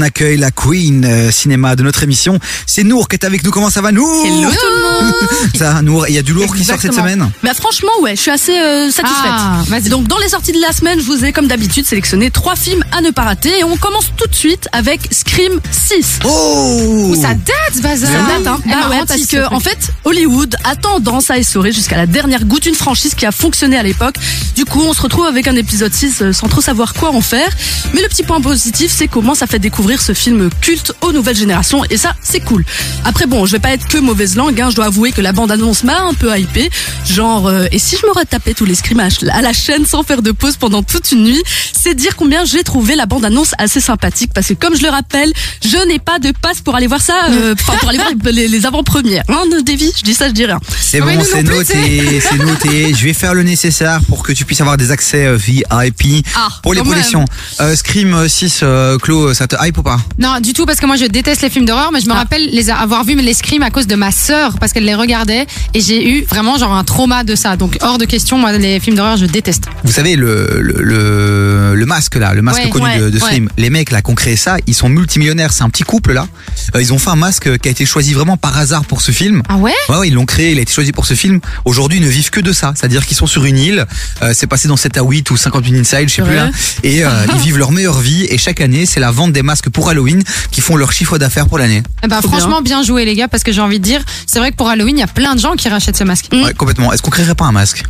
qu'on accueille la Queen euh, cinéma de notre émission. C'est Nour qui est avec nous. Comment ça va, Nour Hello tout le monde Ça, Nour, il y a du lourd qui sort cette semaine Bah franchement ouais, je suis assez euh, satisfaite. Ah. Donc dans les sorties de la semaine, je vous ai comme d'habitude sélectionné trois films à ne pas rater et on commence tout de suite avec Scream 6. Oh Ça date, Bazar. Ça date, hein. Bah ouais, parce ce que en fait, Hollywood a tendance à essorer jusqu'à la dernière goutte une franchise qui a fonctionné à l'époque. Du coup, on se retrouve avec un épisode 6 euh, sans trop savoir quoi en faire. Mais le petit point positif, c'est comment ça fait découvrir ce film culte aux nouvelles générations et ça, c'est cool. Après bon, je vais pas être que mauvaise langue, hein. je dois avouer que la bande-annonce m'a un peu hypé. Genre, euh, et si je me retapais tous les scrimages à la chaîne sans faire de pause pendant toute une nuit, c'est dire combien j'ai trouvé la bande-annonce assez sympathique parce que comme je le rappelle, je n'ai pas de passe pour aller voir ça, euh, enfin pour aller voir les, les avant-premières. Hein, Davy, je dis ça, je dis rien. C'est bon, nous c'est noté, c'est noté. Je vais faire le nécessaire pour que tu puisses avoir des accès euh, VIP Ah, pour les projections. Euh, Scream 6, euh, Clo, ça te hype ou pas? Non, du tout, parce que moi je déteste les films d'horreur, mais je me Ah. rappelle les avoir vus les Scream à cause de ma sœur, parce qu'elle les regardait, et j'ai eu vraiment genre un trauma de ça. Donc hors de question, moi les films d'horreur je déteste. Vous savez, le, le, le, le masque là, le masque Ouais, connu ouais, de, de ouais. Les mecs là qui ont créé ça, ils sont multimillionnaires. C'est un petit couple là. Euh, ils ont fait un masque qui a été choisi vraiment par hasard pour ce film. Ah ouais? Ouais, ils l'ont créé, il a été choisi pour ce film. Aujourd'hui, ils ne vivent que de ça. C'est-à-dire qu'ils sont sur une île, euh, c'est passé dans 7 à 8 ou 58 Inside, je sais plus là. Et euh, ils vivent leur meilleure vie. Et chaque année, c'est la vente des masques pour Halloween qui font leur chiffre d'affaires pour l'année. Eh ben, franchement, bien. joué les gars, parce que j'ai envie de dire, c'est vrai que pour Halloween, il y a plein de gens qui rachètent ce masque. Ouais, complètement. Est-ce qu'on créerait pas un masque?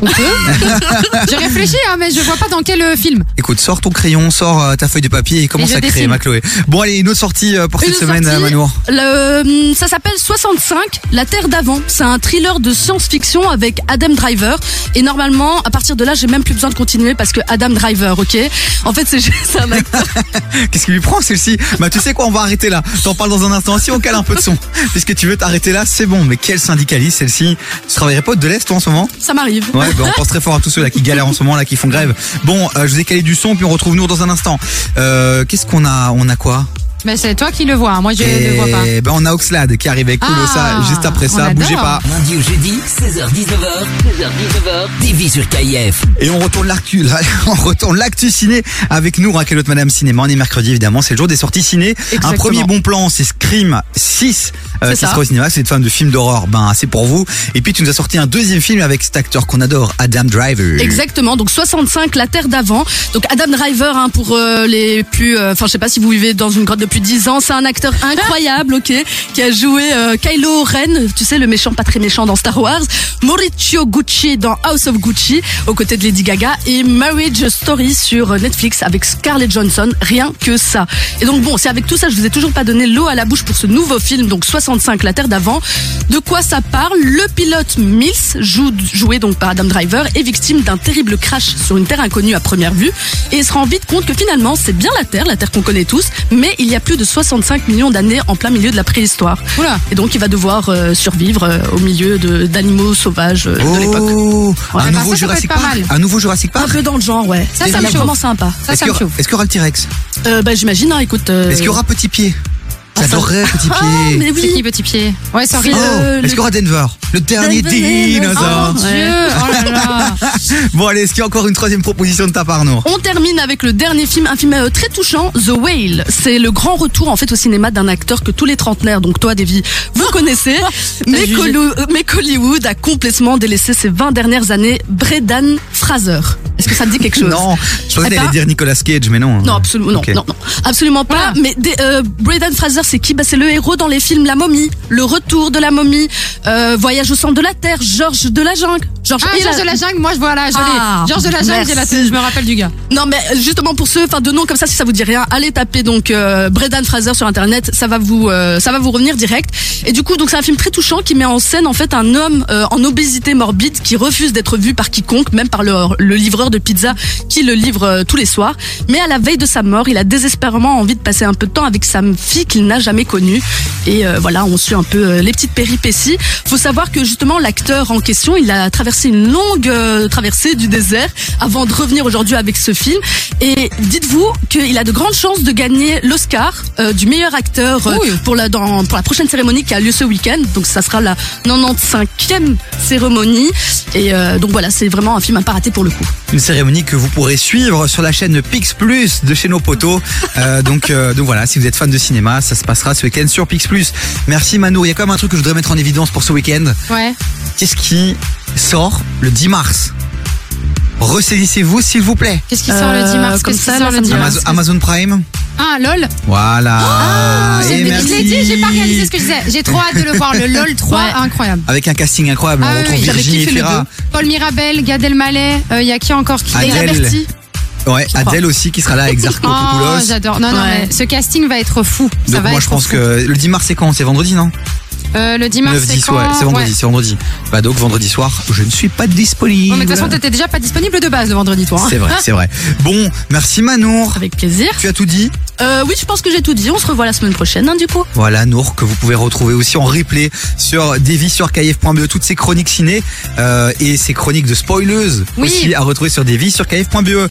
J'ai réfléchi, hein, mais je vois pas dans quel euh, film. Écoute, sors ton crayon, sors euh, ta feuille de papier et commence je à créer, dessine. ma Chloé. Bon, allez, une autre sortie euh, pour Une cette semaine, sortie, Manoir. Le, ça s'appelle 65, La Terre d'avant. C'est un thriller de science-fiction avec Adam Driver. Et normalement, à partir de là, j'ai même plus besoin de continuer parce que Adam Driver, ok? En fait, c'est juste un acteur. Qu'est-ce qui lui prend celle-ci? Bah tu sais quoi, on va arrêter là. T'en parles dans un instant. Si on cale un peu de son, puisque tu veux t'arrêter là, c'est bon. Mais quel syndicaliste celle-ci? Tu travaillerais pas de l'Est toi en ce moment? Ça m'arrive. Ouais, on pense très fort à tous ceux là qui galèrent en ce moment là, qui font grève. Bon, euh, je vous ai calé du son, puis on retrouve nous dans un instant. Euh, Qu'est-ce qu'on a On a quoi? Mais c'est toi qui le vois, hein, moi je ne vois pas. Eh ben on a Oxlade qui arrive avec Colossa Ah, juste après on ça. adore. Bougez pas. Lundi au jeudi, 16h-19h, 16h-19h, TV sur KIF. Et on retourne l'actu, là, on retourne l'actu ciné avec nous, Raquel Autre Madame Cinéma. On est mercredi évidemment, c'est le jour des sorties ciné. Un Exactement. premier bon plan, c'est Scream 6 euh, C'est qui ça. sera au cinéma. C'est une fan de films d'horreur, ben c'est pour vous. Et puis tu nous as sorti un deuxième film avec cet acteur qu'on adore, Adam Driver. Exactement, donc 65, la Terre d'avant. Donc Adam Driver, hein, pour euh, les plus... euh, Enfin, je sais pas si vous vivez dans une grotte depuis 10 ans, c'est un acteur incroyable, ok, qui a joué euh, Kylo Ren, tu sais, le méchant pas très méchant dans Star Wars, Mauricio Gucci dans House of Gucci, aux côtés de Lady Gaga, et Marriage Story sur Netflix avec Scarlett Johansson, rien que ça. Et donc bon, c'est avec tout ça, je vous ai toujours pas donné l'eau à la bouche pour ce nouveau film, donc 65, la Terre d'avant. De quoi ça parle? Le pilote Mills, joue- joué donc par Adam Driver, est victime d'un terrible crash sur une terre inconnue à première vue. Et se rend vite compte que finalement c'est bien la Terre, la Terre qu'on connaît tous, mais il y a plus de 65 millions d'années en plein milieu de la préhistoire. Oula. Et donc il va devoir euh, survivre euh, au milieu de- d'animaux sauvages euh, de l'époque. Ouais, un nouveau ça, ça peut Jurassic Park. mal. Un nouveau Jurassic Un Park. peu dans le genre, ouais. Ça, C'est ça me chauffe. vraiment sympa. Ça, Est-ce ça qu'il me y aura- y le T-Rex Euh, bah, j'imagine, hein, écoute. euh, Est-ce qu'il y aura Petit Pied J'adorerais Petit Ah, Pied. mais C'est qui oui. petit pied Ouais. C'est Oh, le- est-ce y aura Denver Le dernier Denver, dinosaure. Oh. Dieu Oh là là Bon allez, est-ce qu'il y a encore une troisième proposition de ta part, Nour On termine avec le dernier film, un film euh, très touchant, The Whale. C'est le grand retour en fait au cinéma d'un acteur que tous les trentenaires, donc toi Davy, vous connaissez, mais, qu'Hollywood- a complètement délaissé ces 20 dernières années, Brendan Fraser. Est-ce que ça te dit quelque chose Non, je pensais Eh qu'elle allait ben- dire Nicolas Cage, mais non. Non, absolument, non, non, non, absolument pas. Voilà. Mais des- euh, Brendan Fraser, c'est qui? Bah, C'est le héros dans les films La Momie, Le Retour de la Momie, euh, Voyage au centre de la Terre, Georges de la Jungle. Georges Ah, Georges de la Jungle, moi je vois là, je Ah. Georges de la Jungle, je me rappelle du gars. Non mais euh, justement pour ceux, enfin de noms comme ça, si ça vous dit rien, allez taper donc euh, Brendan Fraser sur internet, ça va vous, euh, ça va vous revenir direct. Et du coup donc c'est un film très touchant qui met en scène en fait un homme euh, en obésité morbide qui refuse d'être vu par quiconque, même par le, le livreur de pizza qui le livre euh, tous les soirs. Mais à la veille de sa mort, il a désespérément envie de passer un peu de temps avec sa fille qu'il n'a jamais connue. Et euh, voilà, on suit un peu les petites péripéties. Faut savoir que justement l'acteur en question, il a traversé traversé une longue euh, traversée du désert avant de revenir aujourd'hui avec ce film. Et dites-vous qu'il a de grandes chances de gagner l'Oscar euh, du meilleur acteur euh, Oui. pour la dans, pour la prochaine cérémonie qui a lieu ce week-end. Donc ça sera la 95e cérémonie. Et euh, donc voilà, c'est vraiment un film à pas rater pour le coup. Une cérémonie que vous pourrez suivre sur la chaîne Pix Plus de chez nos potos. Euh, donc, euh, donc voilà, si vous êtes fan de cinéma, ça se passera ce week-end sur Pix Plus. Merci Mano. Il y a quand même un truc que je voudrais mettre en évidence pour ce week-end. Ouais. Qu'est-ce qui sort le 10 mars Ressaisissez-vous s'il vous plaît. Qu'est-ce qui sort le 10 Euh, mars? comme Qu'est-ce qui ça, sort là, le ça me 10 dit mars? Amazon, Amazon Prime. Ah, LOL Voilà. J'ai Et je merci. l'ai dit, j'ai pas réalisé ce que je disais. J'ai trop hâte de le voir. Le LOL 3, Ouais. incroyable. Avec un casting incroyable, Ah on oui, retrouve oui, j'avais Virginie kiffé Paul Mirabel, Gad Elmaleh, il y a qui encore qui Adèle. Léa Berti. ouais, crois. Adèle aussi qui sera là avec Zarko Oh, Popoulos. j'adore. Non, non, Ouais. mais ce casting va être fou. Ça Donc va moi être je pense fou. que le 10 mars c'est quand? C'est vendredi non? Euh, le 10 mars, 9 c'est 10 quand ouais, c'est vendredi, Ouais. c'est vendredi. Bah donc vendredi soir, je ne suis pas disponible. Ouais, mais de toute façon, t'étais déjà pas disponible de base le vendredi, toi. hein. c'est vrai, c'est vrai. Bon, merci Manour. Avec plaisir. Tu as tout dit? Euh, oui, je pense que j'ai tout dit. On se revoit la semaine prochaine, hein, du coup. Voilà, Nour, que vous pouvez retrouver aussi en replay sur Davy sur KF.be, toutes ces chroniques ciné euh, et ces chroniques de spoileuses Oui. aussi à retrouver sur Davy sur KF.be.